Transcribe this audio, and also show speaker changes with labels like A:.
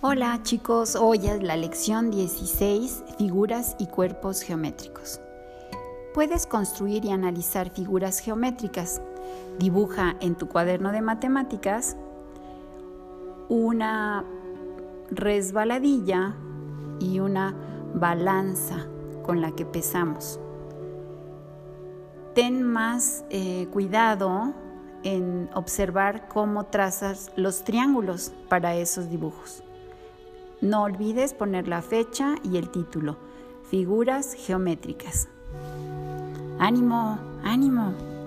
A: Hola chicos, hoy es la lección 16, figuras y cuerpos geométricos. Puedes construir y analizar figuras geométricas. Dibuja en tu cuaderno de matemáticas una resbaladilla y una balanza con la que pesamos. Ten más eh, cuidado en observar cómo trazas los triángulos para esos dibujos. No olvides poner la fecha y el título. Figuras geométricas. Ánimo, ánimo.